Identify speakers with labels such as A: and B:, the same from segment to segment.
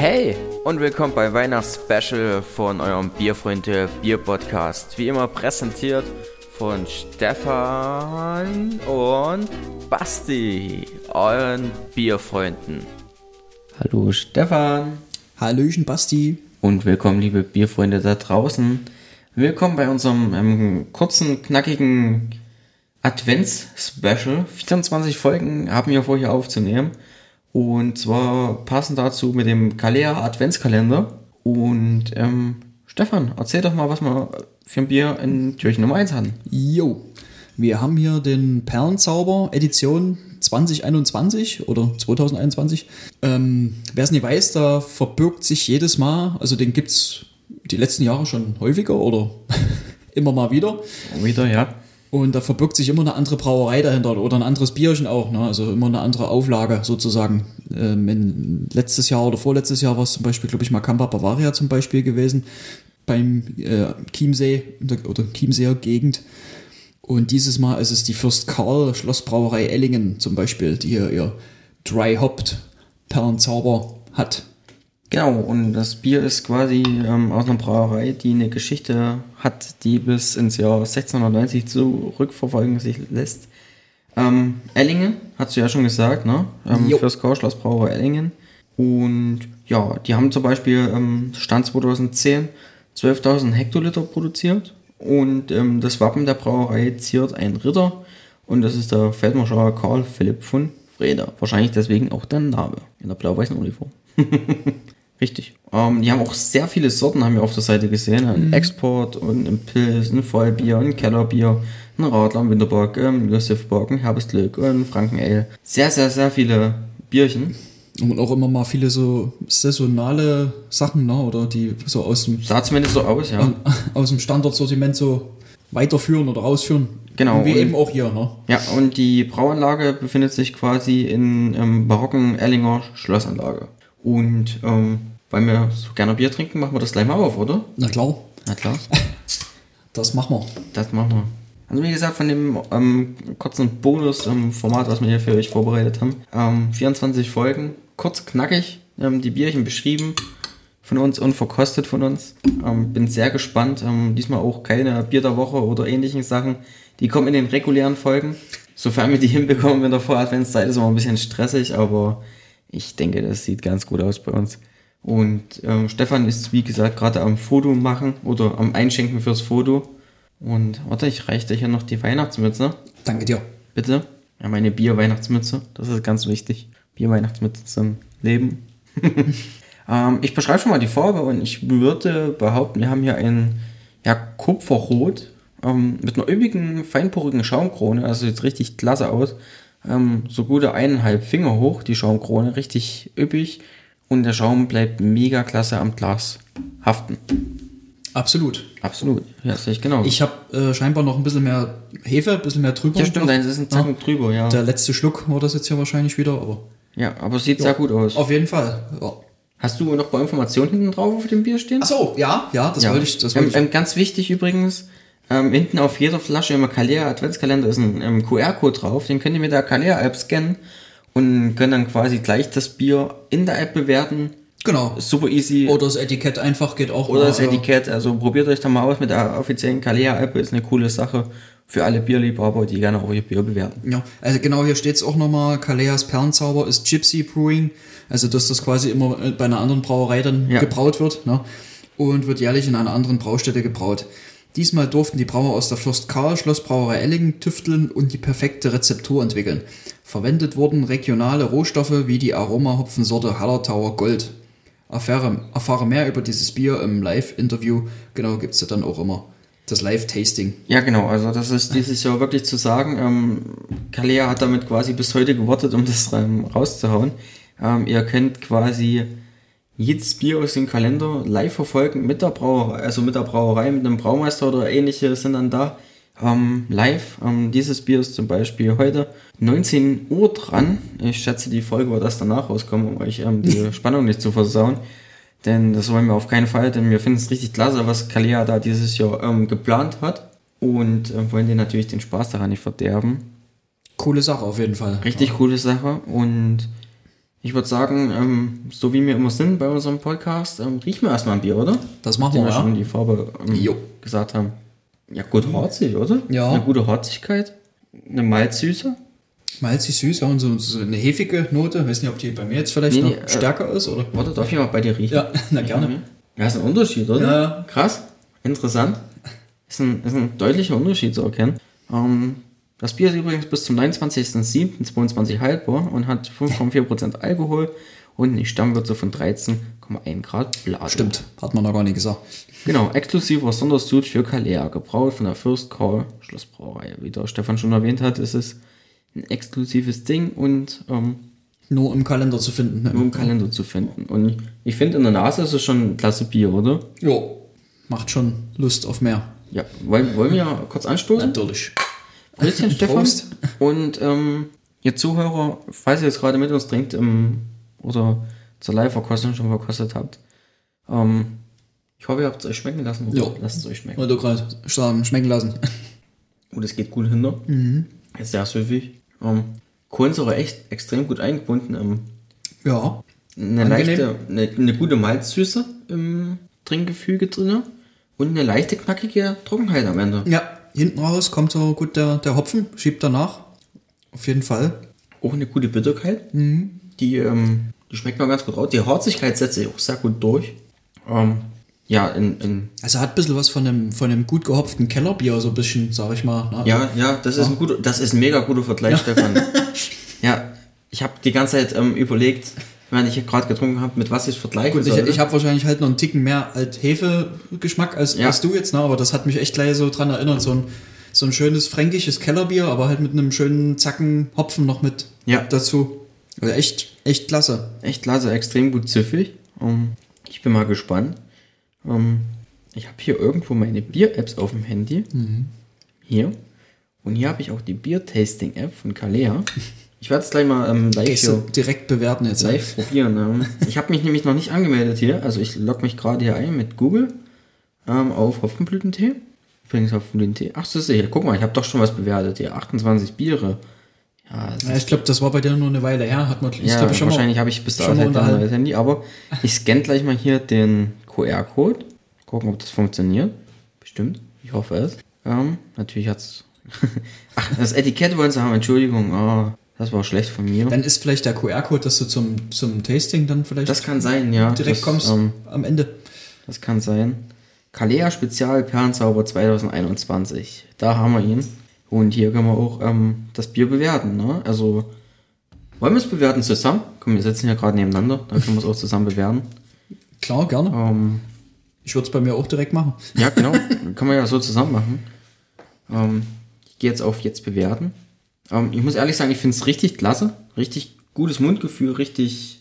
A: Hey und willkommen bei Weihnachtsspecial von eurem Bierfreunde Bier Podcast. Wie immer präsentiert von Stefan und Basti, euren Bierfreunden. Hallo Stefan.
B: Hallöchen Basti.
A: Und willkommen liebe Bierfreunde da draußen. Willkommen bei unserem ähm, kurzen, knackigen Advents-Special. 24 Folgen haben wir vor hier aufzunehmen. Und zwar passend dazu mit dem Kalea Adventskalender. Und ähm, Stefan, erzähl doch mal, was wir für ein Bier in Türchen Nummer 1 hatten.
B: Jo, wir haben hier den Perlenzauber Edition 2021 oder 2021. Ähm, Wer es nicht weiß, da verbirgt sich jedes Mal, also den gibt es die letzten Jahre schon häufiger oder immer mal wieder.
A: Wieder, ja.
B: Und da verbirgt sich immer eine andere Brauerei dahinter oder ein anderes Bierchen auch. Ne? Also immer eine andere Auflage sozusagen. Ähm, letztes Jahr oder vorletztes Jahr war es zum Beispiel, glaube ich, mal Campa Bavaria zum Beispiel gewesen. Beim äh, Chiemsee oder Chiemseer Gegend. Und dieses Mal ist es die Fürst Karl Schlossbrauerei Ellingen zum Beispiel, die hier ihr Dry Hopped Perlenzauber hat.
A: Genau, und das Bier ist quasi ähm, aus einer Brauerei, die eine Geschichte hat, die bis ins Jahr 1690 zurückverfolgen sich lässt. Ähm, Ellingen, hast du ja schon gesagt, ne? Ähm, fürs Schloss Brauerei Ellingen. Und ja, die haben zum Beispiel ähm, Stand 2010 12.000 Hektoliter produziert. Und ähm, das Wappen der Brauerei ziert ein Ritter. Und das ist der Feldmarschall Karl Philipp von Freda. Wahrscheinlich deswegen auch der Name in der blau-weißen Uniform. Richtig. Ähm, die haben auch sehr viele Sorten, haben wir auf der Seite gesehen. Ein mhm. Export und ein Pilz, ein Vollbier, ein Kellerbier, ein Radler, ein Winterbock, ein Josefbock, ein Herbstglück und ein Frankenale. Sehr, sehr, sehr viele Bierchen.
B: Und auch immer mal viele so saisonale Sachen, ne? oder die so aus dem.
A: Sah zumindest so aus, ja.
B: Aus dem Standardsortiment so weiterführen oder ausführen.
A: Genau.
B: Wie eben auch hier, ne?
A: Ja, und die Brauanlage befindet sich quasi in ähm, barocken Erlinger Schlossanlage. Und ähm, weil wir so gerne Bier trinken, machen wir das gleich mal auf, oder?
B: Na klar.
A: Na klar.
B: Das machen wir.
A: Das machen wir. Also wie gesagt, von dem ähm, kurzen Bonus-Format, was wir hier für euch vorbereitet haben, ähm, 24 Folgen, kurz, knackig, ähm, die Bierchen beschrieben von uns und verkostet von uns. Ähm, bin sehr gespannt. Ähm, diesmal auch keine Bier der Woche oder ähnlichen Sachen. Die kommen in den regulären Folgen. Sofern wir die hinbekommen in der Voradventszeit, ist immer ein bisschen stressig, aber ich denke, das sieht ganz gut aus bei uns. Und ähm, Stefan ist, wie gesagt, gerade am Foto machen oder am Einschenken fürs Foto. Und warte, ich reiche dir hier noch die Weihnachtsmütze.
B: Danke dir.
A: Bitte. Ja, meine Bier-Weihnachtsmütze. Das ist ganz wichtig. Bier-Weihnachtsmütze zum Leben. ähm, ich beschreibe schon mal die Farbe und ich würde behaupten, wir haben hier ein ja, Kupferrot ähm, mit einer üppigen, feinporigen Schaumkrone. Also sieht richtig klasse aus. Ähm, so gute eineinhalb Finger hoch, die Schaumkrone. Richtig üppig und der Schaum bleibt mega klasse am Glas haften.
B: Absolut.
A: Absolut. Ja, sehe ich genau.
B: Ich habe äh, scheinbar noch ein bisschen mehr Hefe, ein bisschen mehr drüber.
A: Ja, stimmt, deins ist ein Zacken ja. drüber, ja.
B: Der letzte Schluck war das jetzt ja wahrscheinlich wieder, aber.
A: Ja, aber sieht ja, sehr gut aus.
B: Auf jeden Fall. Ja.
A: Hast du noch bei Informationen hinten drauf auf dem Bier stehen?
B: Ach so, ja, ja, das ja. wollte ich. Das wollte
A: ähm, ich. Ähm, ganz wichtig übrigens, ähm, hinten auf jeder Flasche im Kalea Adventskalender ist ein ähm, QR-Code drauf, den könnt ihr mit der Kalea App scannen und können dann quasi gleich das Bier in der App bewerten.
B: Genau.
A: Super easy.
B: Oder das Etikett einfach geht auch.
A: Oder mal, das Etikett, also probiert euch da mal aus mit der offiziellen Kalea-App, ist eine coole Sache für alle Bierliebhaber, die gerne auch ihr Bier bewerten.
B: Ja, also genau hier steht es auch nochmal, Kaleas Perlenzauber ist Gypsy Brewing, also dass das quasi immer bei einer anderen Brauerei dann ja. gebraut wird ne? und wird jährlich in einer anderen Braustätte gebraut. Diesmal durften die Brauer aus der Fürst Karl Schlossbrauerei Ellingen tüfteln und die perfekte Rezeptur entwickeln. Verwendet wurden regionale Rohstoffe wie die Aromahopfensorte Hallertauer Gold. Erfahre, erfahre mehr über dieses Bier im Live-Interview. Genau, gibt es ja dann auch immer das Live-Tasting.
A: Ja, genau. Also das ist dieses Jahr wirklich zu sagen. Ähm, Kalea hat damit quasi bis heute gewartet, um das rauszuhauen. Ähm, ihr könnt quasi jedes Bier aus dem Kalender live verfolgen mit der Brauerei, also mit der Brauerei, mit einem Braumeister oder ähnliche sind dann da ähm, live. Ähm, dieses Bier ist zum Beispiel heute 19 Uhr dran. Ich schätze, die Folge wird erst danach rauskommen, um euch ähm, die Spannung nicht zu versauen. Denn das wollen wir auf keinen Fall, denn wir finden es richtig klasse, was Kalea da dieses Jahr ähm, geplant hat. Und äh, wollen dir natürlich den Spaß daran nicht verderben.
B: Coole Sache auf jeden Fall.
A: Richtig ja. coole Sache. Und Ich würde sagen, ähm, so wie wir immer sind bei unserem Podcast, ähm, riechen wir erstmal ein Bier, oder?
B: Das machen wir,
A: wir
B: ja.
A: schon die Farbe ähm, gesagt haben. Ja, gut harzig, oder?
B: Ja.
A: Eine gute Harzigkeit. Eine Malzsüße.
B: Malzig süß, ja, und so, so eine hefige Note. Weiß nicht, ob die bei mir jetzt vielleicht
A: Nee,
B: noch
A: nee, äh,
B: stärker ist, oder?
A: Warte, darf ich mal bei dir riechen?
B: Ja, na gerne.
A: Ja, ist ein Unterschied, oder?
B: Ja.
A: Krass. Interessant. Ist ein, ist ein deutlicher Unterschied zu erkennen. Ähm, das Bier ist übrigens bis zum 29.07.22 haltbar und hat 5,4% Alkohol und eine Stammwürze von 13,1 Grad Blatt.
B: Stimmt, hat man noch gar nicht gesagt.
A: Genau, exklusiver Sondersuit für Kalea, gebraut von der Fürst Karl Schlossbrauerei. Wie der Stefan schon erwähnt hat, ist es ein exklusives Ding und ähm,
B: Nur im Kalender zu finden.
A: nur
B: Ne?
A: im Kalender zu finden. Und ich finde, in der Nase ist es schon ein klasse Bier, oder?
B: Jo. Macht schon Lust auf mehr.
A: Ja, wollen, wollen wir kurz anstoßen?
B: Natürlich.
A: Bisschen Stefan.
B: Prost.
A: Und ähm, ihr Zuhörer, falls ihr jetzt gerade mit uns trinkt ähm, oder zur Live-Verkostung schon verkostet habt, ähm, ich hoffe, ihr habt es euch schmecken lassen.
B: Jo.
A: Lasst es euch schmecken.
B: Wollte gerade sagen, schmecken lassen.
A: Und es geht gut hinter. Ist sehr süffig. Ähm, Kohlensäure echt extrem gut eingebunden. Ähm,
B: Ja.
A: eine
B: Angenehm.
A: leichte, eine, eine gute Malzsüße im Trinkgefüge drin und eine leichte, knackige Trockenheit am Ende.
B: Ja, hinten raus kommt so gut der, der Hopfen, schiebt danach. Auf jeden Fall.
A: Auch eine gute Bitterkeit. Die, ähm, die schmeckt noch ganz gut raus. Die Harzigkeit setzt sich auch sehr gut durch. Ähm, ja, in, in,
B: Also hat ein bisschen was von einem, von einem gut gehopften Kellerbier, so ein bisschen, sag ich mal. Ne?
A: ja, ja, das ist ein guter, das ist ein mega guter Vergleich, Stefan. ja, ich habe die ganze Zeit ähm, überlegt, wenn ich gerade getrunken habe, mit was ich es vergleichen
B: Gut, ich,
A: soll.
B: ich habe wahrscheinlich halt noch einen Ticken mehr halt Hefe-Geschmack als,
A: Ja.
B: als du jetzt, ne? aber das hat mich echt gleich so dran erinnert. So ein, so ein schönes fränkisches Kellerbier, aber halt mit einem schönen Zacken Hopfen noch mit
A: Ja.
B: dazu. Also echt, echt klasse.
A: Echt klasse, extrem gut ziffig. Ähm, ich bin mal gespannt. Ähm, ich habe hier irgendwo meine Bier-Apps auf dem Handy. Hier. Und hier habe ich auch die Bier-Tasting-App von Kalea. Ich werde es gleich mal ähm, live, hier,
B: direkt bewerten jetzt.
A: live probieren. Ähm, ich habe mich nämlich noch nicht angemeldet hier. Also ich logge mich gerade hier ein mit Google ähm, auf Hopfenblütentee. Übrigens Hopfenblütentee. Ach, das ist hier. Guck mal, ich habe doch schon was bewertet hier. 28 Biere. Ja, das
B: Ja, ich glaube, das war bei dir nur eine Weile her. Hat man, ich
A: ja,
B: glaub, schon
A: wahrscheinlich habe ich bis dahin ein
B: unterhalten.
A: neues Handy, aber ich scanne gleich mal hier den QR-Code. Gucken, ob das funktioniert. Bestimmt. Ich hoffe es. Ähm, natürlich hat's. Ach, das Etikett wollen sie haben, Entschuldigung. Oh, das war schlecht von mir.
B: Dann ist vielleicht der QR-Code, dass du zum, zum Tasting dann vielleicht
A: Das kann sein, ja.
B: direkt
A: das,
B: kommst
A: Ähm,
B: am Ende.
A: das kann sein. Kalea Spezial Perlenzauber 2021. Da haben wir ihn. Und hier können wir auch ähm, das Bier bewerten. Ne? Also, wollen wir es bewerten zusammen? Komm, wir sitzen hier gerade nebeneinander. Dann können wir es auch zusammen bewerten.
B: Klar, gerne.
A: Ähm,
B: Ich würde es bei mir auch direkt machen.
A: Ja, genau. Kann man ja so zusammen machen. Ähm, ich gehe jetzt auf jetzt bewerten. Ähm, ich muss ehrlich sagen, ich finde es richtig klasse. Richtig gutes Mundgefühl, richtig,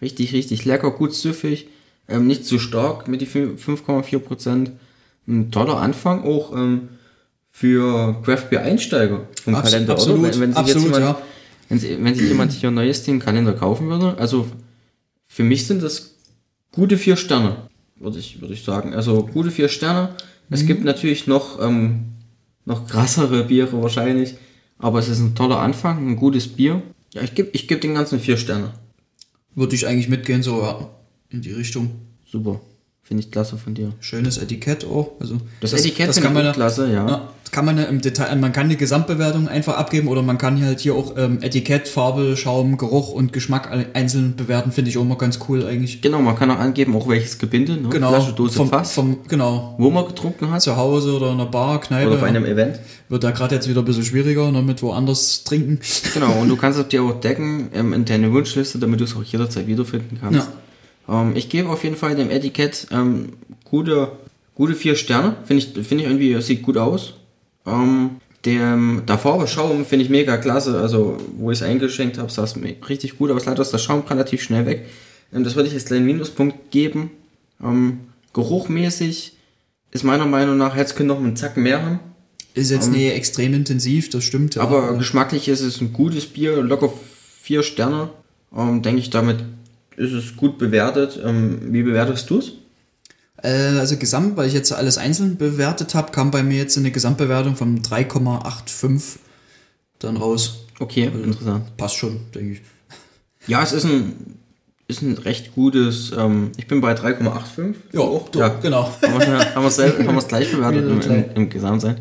A: richtig, richtig lecker, gut süffig. Ähm, nicht zu stark mit die 5,4%. Ein toller Anfang auch ähm, für Craft Beer Einsteiger vom
B: Abs-
A: Kalender,
B: absolut,
A: oder? Wenn, wenn sich
B: absolut,
A: jetzt jemand,
B: ja.
A: wenn, sie- wenn sich jemand hier ein neues Ding Kalender kaufen würde, also für mich sind das gute vier Sterne, würde ich, würde ich sagen. Also gute vier Sterne. Es gibt natürlich noch, ähm, noch krassere Biere wahrscheinlich, aber es ist ein toller Anfang, ein gutes Bier. Ja, ich gebe ich geb den ganzen vier Sterne.
B: Würde ich eigentlich mitgehen, so ja, in die Richtung.
A: Super. Finde ich klasse von dir.
B: Schönes Etikett auch. Also
A: Das, Etikett
B: das kann man ja,
A: auch klasse, ja.
B: ja, das kann man ja im Detail, man kann eine Gesamtbewertung einfach abgeben oder man kann halt hier auch ähm, Etikett, Farbe, Schaum, Geruch und Geschmack einzeln bewerten, finde ich auch mal ganz cool eigentlich.
A: Genau, man kann auch angeben, auch welches Gebinde, ne?
B: Genau,
A: Flasche, Dose,
B: vom,
A: Fass,
B: vom, genau,
A: wo man getrunken hat.
B: zu Hause oder in einer Bar, Kneipe.
A: Oder bei einem Event.
B: Wird da gerade jetzt wieder ein bisschen schwieriger, ne, mit woanders trinken.
A: Genau, und du kannst es dir auch decken ähm, in deine Wunschliste, damit du es auch jederzeit wiederfinden kannst. Ähm, ich gebe auf jeden Fall dem Etikett ähm, gute, gute vier Sterne. Finde ich, finde ich irgendwie, es sieht gut aus. Ähm, der, der Farbe Schaum finde ich mega klasse. Also, wo ich es eingeschenkt habe, sah es richtig gut aus. Leider ist der Schaum relativ schnell weg. Ähm, das würde ich als kleinen Minuspunkt geben. Ähm, geruchmäßig ist meiner Meinung nach, hätte es noch einen Zacken mehr haben.
B: Ist jetzt nicht extrem intensiv, das stimmt. Ja.
A: Aber geschmacklich ist es ein gutes Bier, locker vier Sterne. Ähm, Denke ich, damit ist es gut bewertet. Ähm, wie bewertest du es?
B: Äh, also gesamt, weil ich jetzt alles einzeln bewertet habe, kam bei mir jetzt eine Gesamtbewertung von 3,85 dann raus.
A: Okay, interessant.
B: Passt schon, denke ich.
A: Ja, es ist ein, ist ein recht gutes, ähm, ich bin bei 3,85.
B: Ja, auch, ja, genau.
A: Haben wir es gleich bewertet im, im, im Gesamtsein.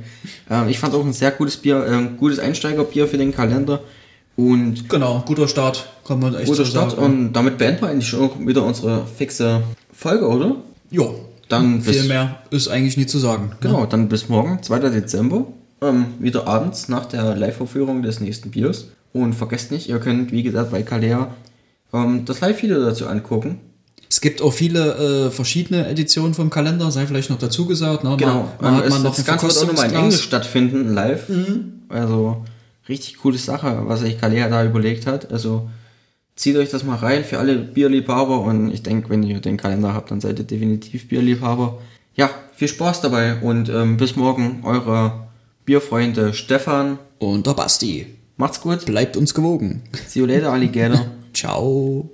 A: Ähm, ich fand auch ein sehr gutes Bier, äh, gutes Einsteigerbier für den Kalender. Und
B: genau, guter Start,
A: kann man echt guter so Start sagen. Und damit beenden wir eigentlich schon wieder unsere fixe Folge, oder?
B: Ja. Dann viel mehr ist eigentlich nie zu sagen. Ne?
A: Genau, ne? dann bis morgen, 2. Dezember, ähm, wieder abends nach der Live-Vorführung des nächsten Biers. Und vergesst nicht, ihr könnt, wie gesagt, bei Kalea ähm, das Live-Video dazu angucken.
B: Es gibt auch viele äh, verschiedene Editionen vom Kalender, sei vielleicht noch dazu gesagt. Ne?
A: Genau, man, man hat man noch das Ganze wird auch nochmal in Englisch stattfinden, live. Mhm. Also richtig coole Sache, was sich Kalea da überlegt hat. Also zieht euch das mal rein für alle Bierliebhaber und ich denke, wenn ihr den Kalender habt, dann seid ihr definitiv Bierliebhaber. Ja, viel Spaß dabei und ähm, bis morgen, eure Bierfreunde Stefan
B: und der Basti.
A: Macht's gut.
B: Bleibt uns gewogen.
A: See you later, Alligator.
B: Ciao.